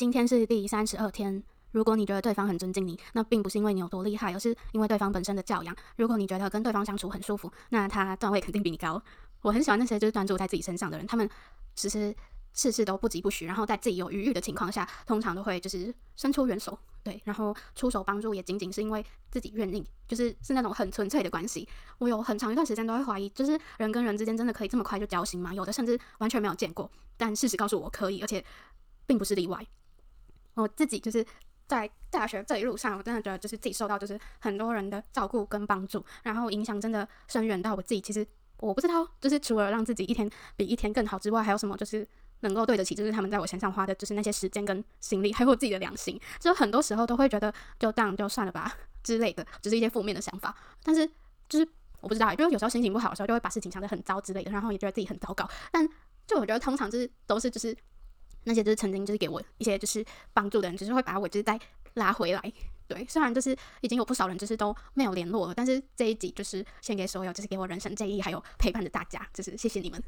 今天是第三十二天。如果你觉得对方很尊敬你，那并不是因为你有多厉害，而是因为对方本身的教养。如果你觉得跟对方相处很舒服，那他段位肯定比你高。我很喜欢那些就是专注在自己身上的人，他们其实事事都不疾不徐，然后在自己有余裕的情况下，通常都会就是伸出援手，对，然后出手帮助也仅仅是因为自己愿意，就是是那种很纯粹的关系。我有很长一段时间都会怀疑，就是人跟人之间真的可以这么快就交心吗？有的甚至完全没有见过，但事实告诉我可以，而且并不是例外。我自己就是。在大学这一路上，我真的觉得就是自己受到就是很多人的照顾跟帮助，然后影响真的深远到我自己。其实我不知道，就是除了让自己一天比一天更好之外，还有什么就是能够对得起，就是他们在我身上花的就是那些时间跟心力，还有我自己的良心。就很多时候都会觉得就当就算了吧之类的，只是一些负面的想法。但是就是我不知道，就有时候心情不好的时候，就会把事情想得很糟之类的，然后也觉得自己很糟糕。但就我觉得通常就是都是就是。那些就是曾经就是给我一些就是帮助的人，只是会把我就是再拉回来。对，虽然就是已经有不少人就是都没有联络了，但是这一集就是献给所有就是给我人生建议还有陪伴的大家，就是谢谢你们。